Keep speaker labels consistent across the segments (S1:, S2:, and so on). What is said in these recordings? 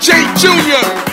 S1: Mix DJ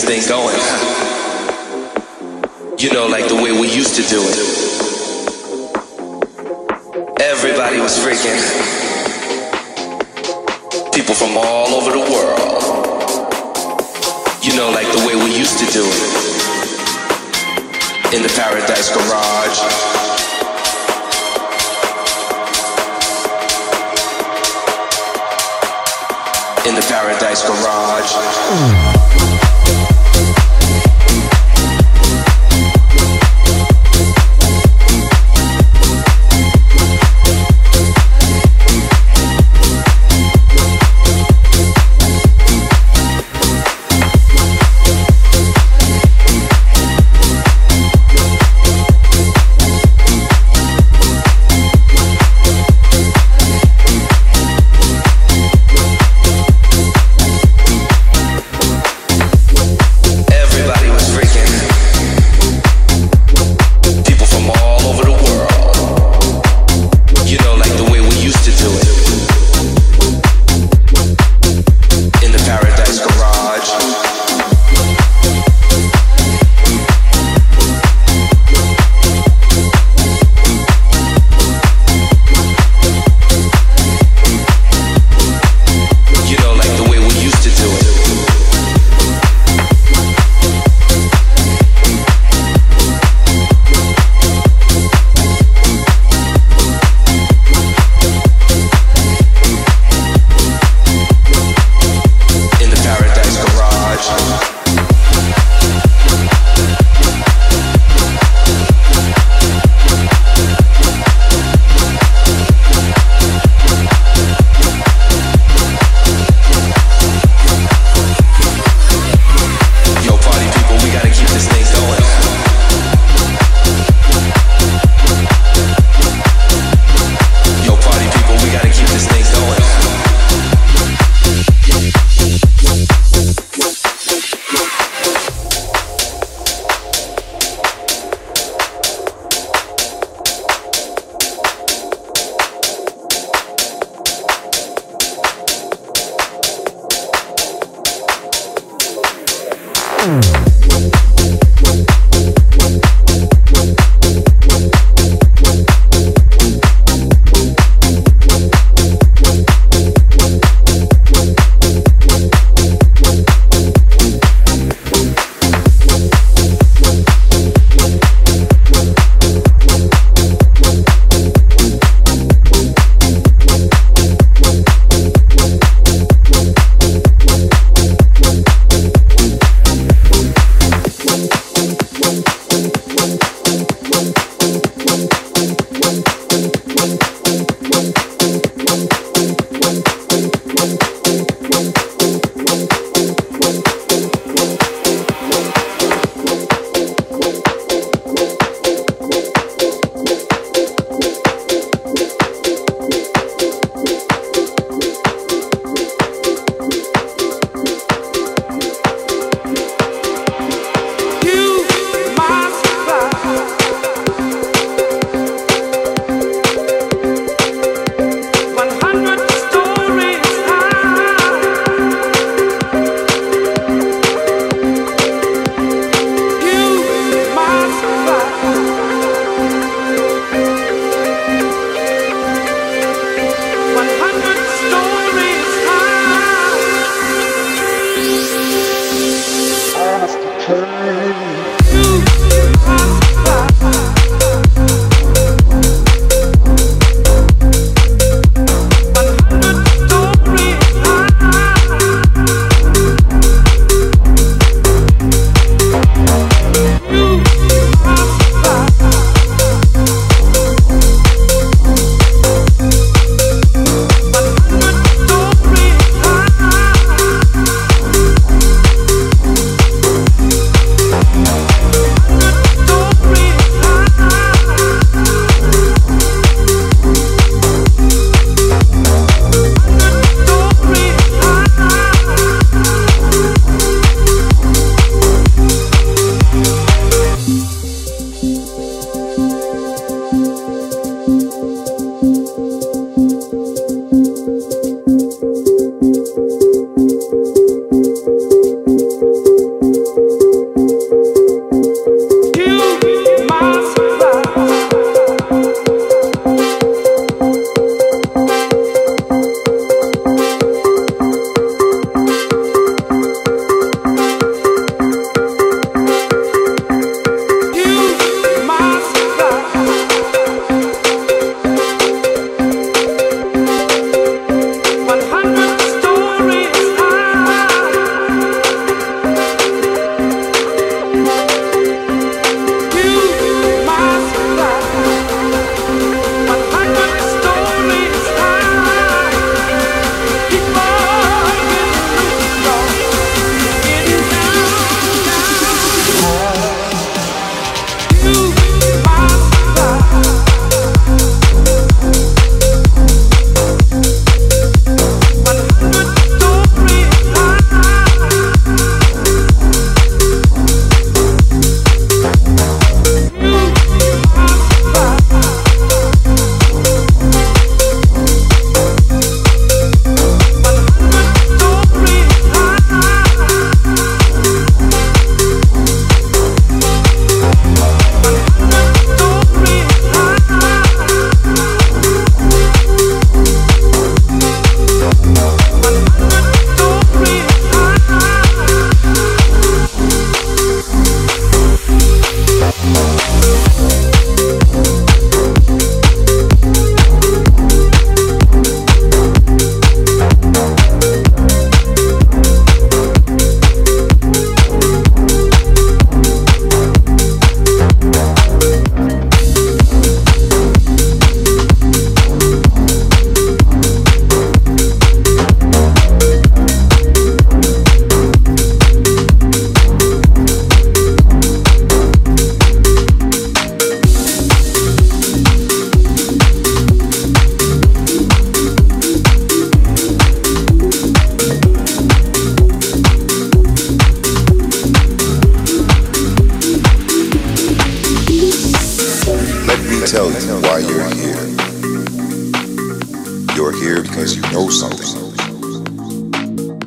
S2: this thing going. You know, like the way we used to do it. Everybody was freaking. People from all over the world. You know, like the way we used to do it. In the Paradise Garage. in the Paradise Garage.
S3: tell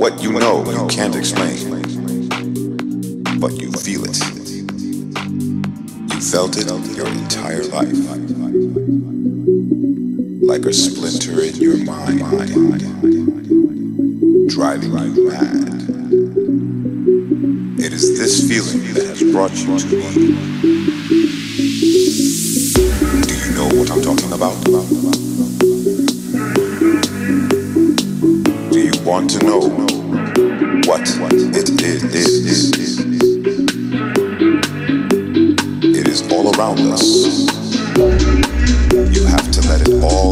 S3: What you know, you can't explain, but you feel it. You felt it your entire life, like a splinter in your mind, driving you mad. It is this feeling that has brought you to me. Do you know what I'm talking about? Do you want to know what it is? It is all around us. You have to let it all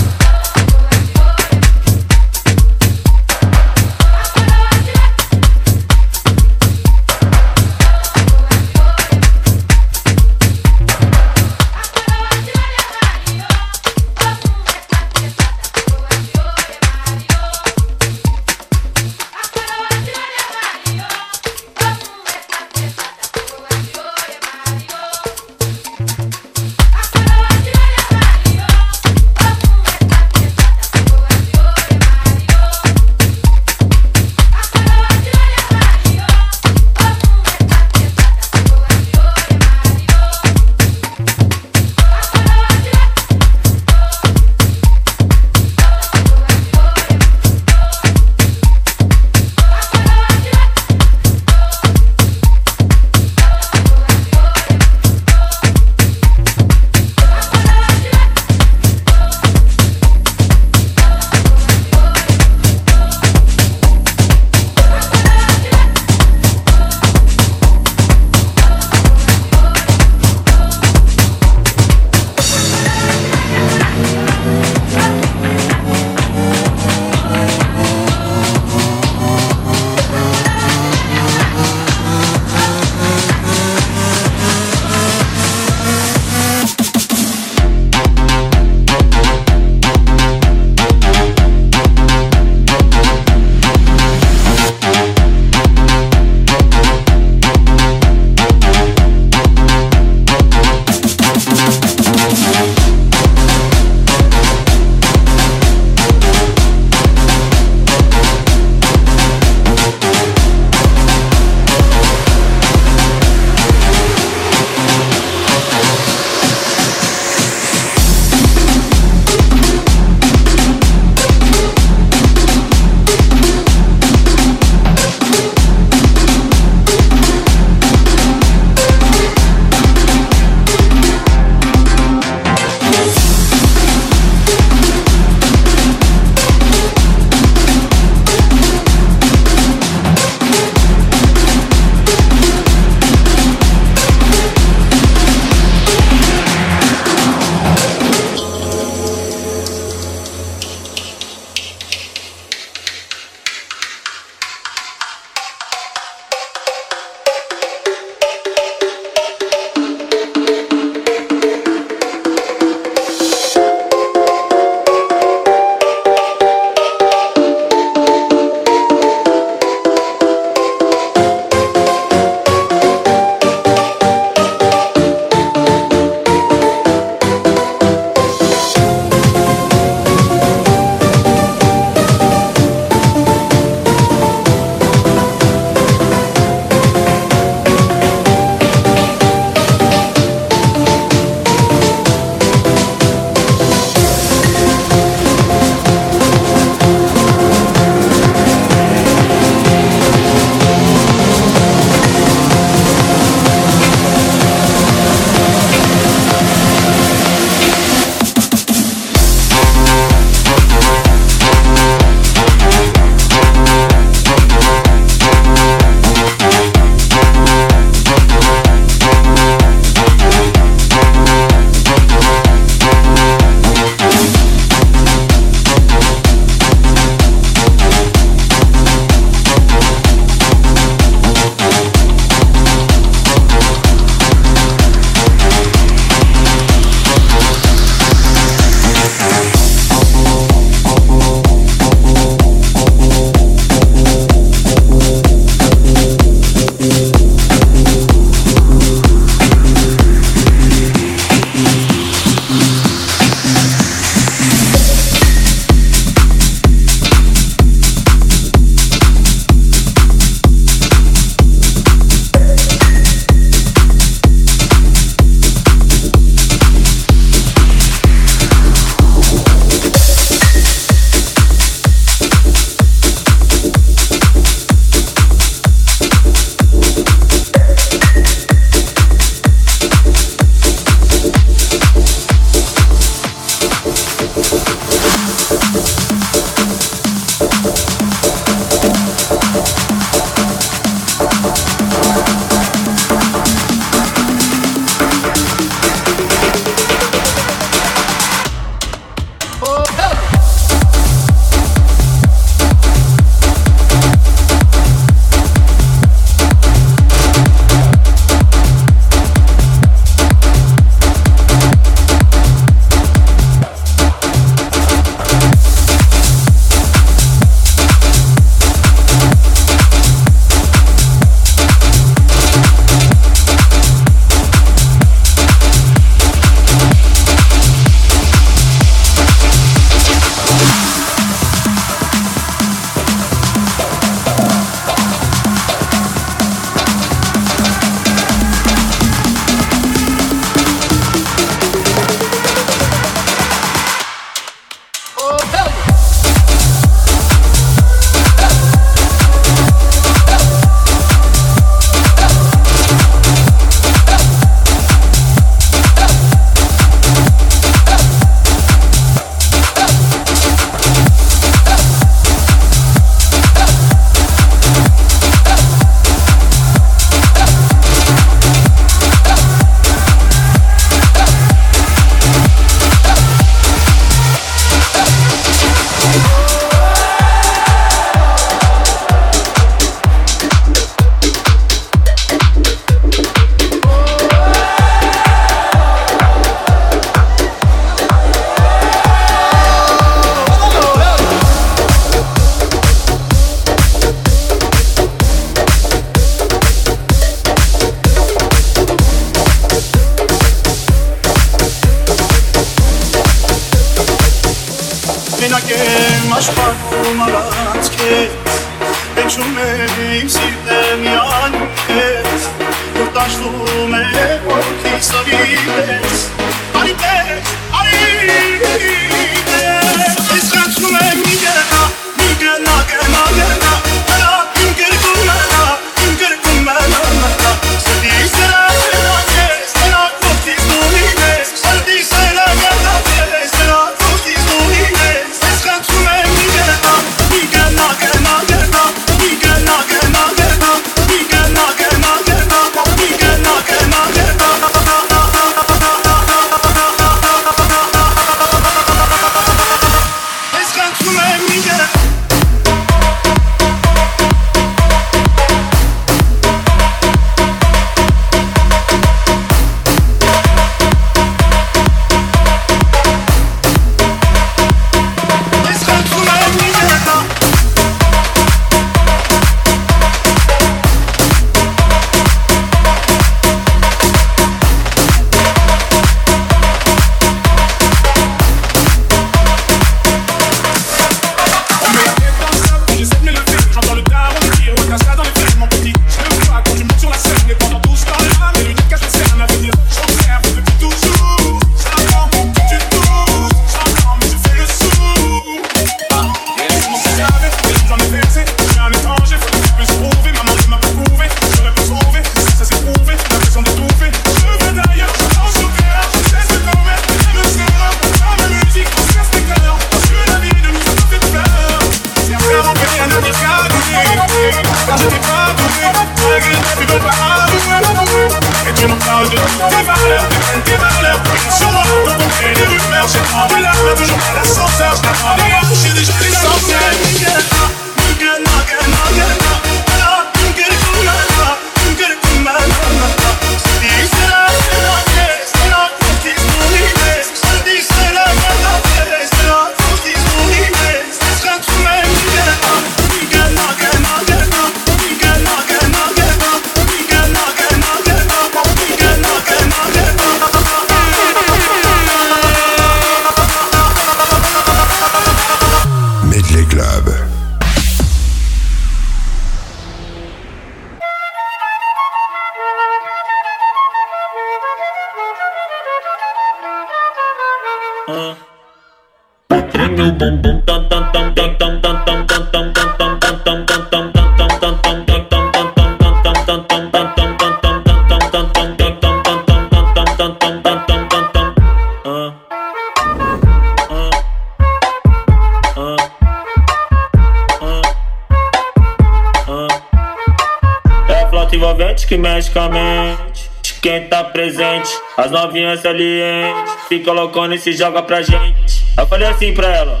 S4: As novinhas salientes, fica colocando e se joga pra gente. Eu falei assim pra ela.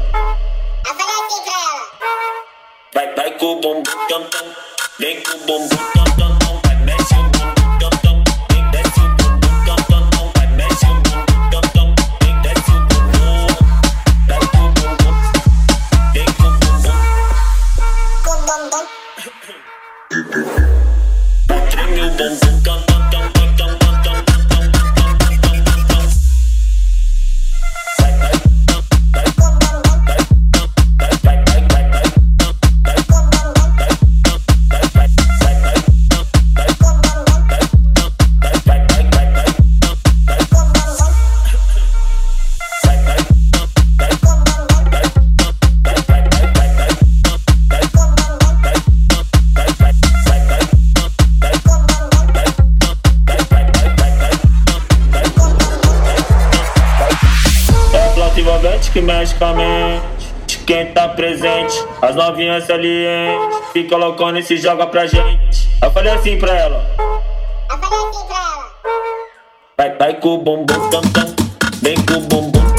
S5: Eu falei assim pra ela.
S4: Vai, vai com o bumbum, vem com o bumbum. As novinhas salientes, fica colocando e se joga pra gente. Eu falei assim pra ela.
S5: Eu falei assim pra ela.
S4: Vai, vai com o bumbum tam tam, vem com o bumbum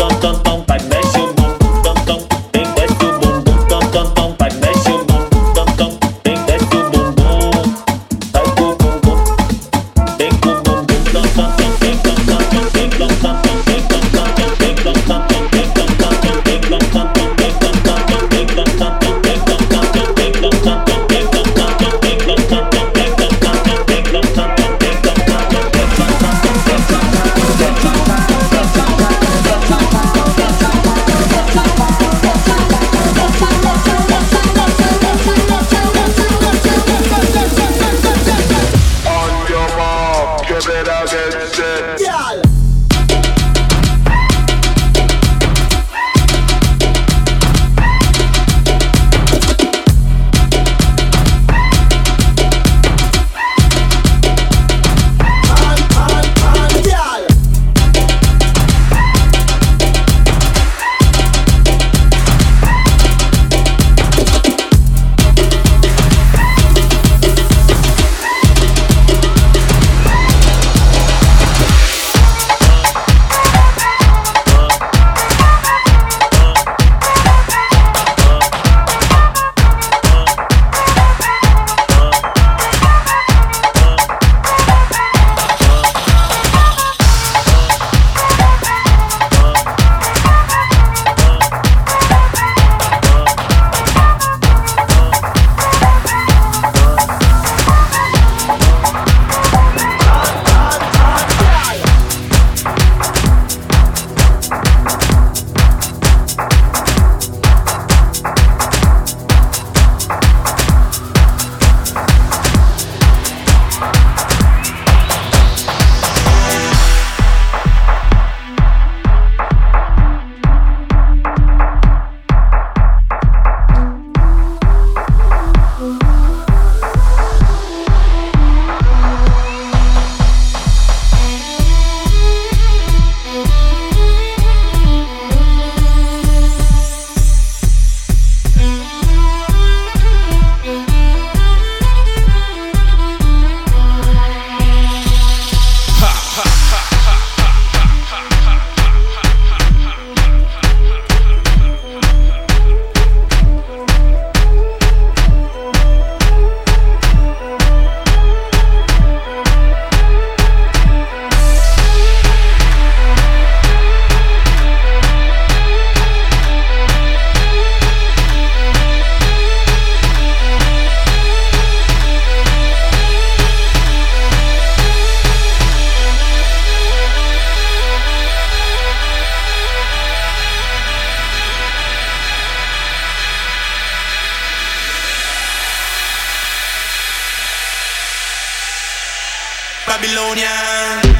S6: Babylonian.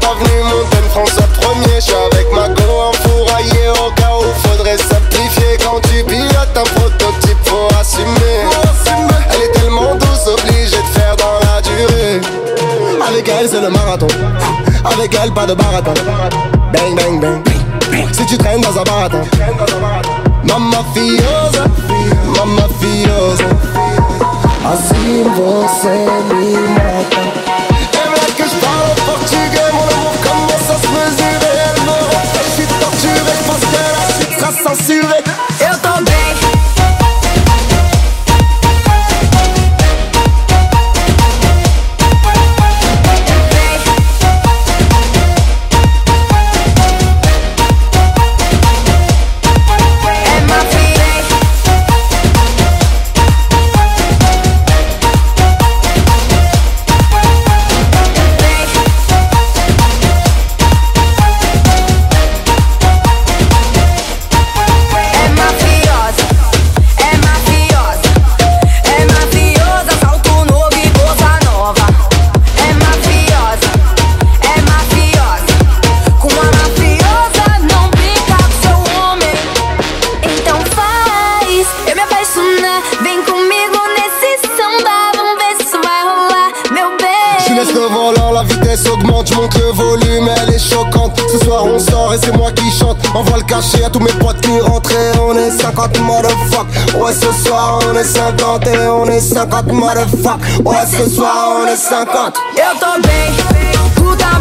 S7: pas venu montagne François premier, j'suis avec ma go enfouraillé au cas où faudrait simplifier quand tu pilotes un prototype faut assumer. Elle est tellement douce, obligée de faire dans la
S8: durée. Avec elle c'est le marathon, avec elle pas de baratin. Bang bang bang. Si tu traînes dans un baratin, mamma fiosa, mamma fiosa. Assim você me
S7: mata. sera censuré. Et attendez. est 50 et on est 50 motherfuck. Ouais ce soir on est 50
S8: Eu tô bem,
S9: puta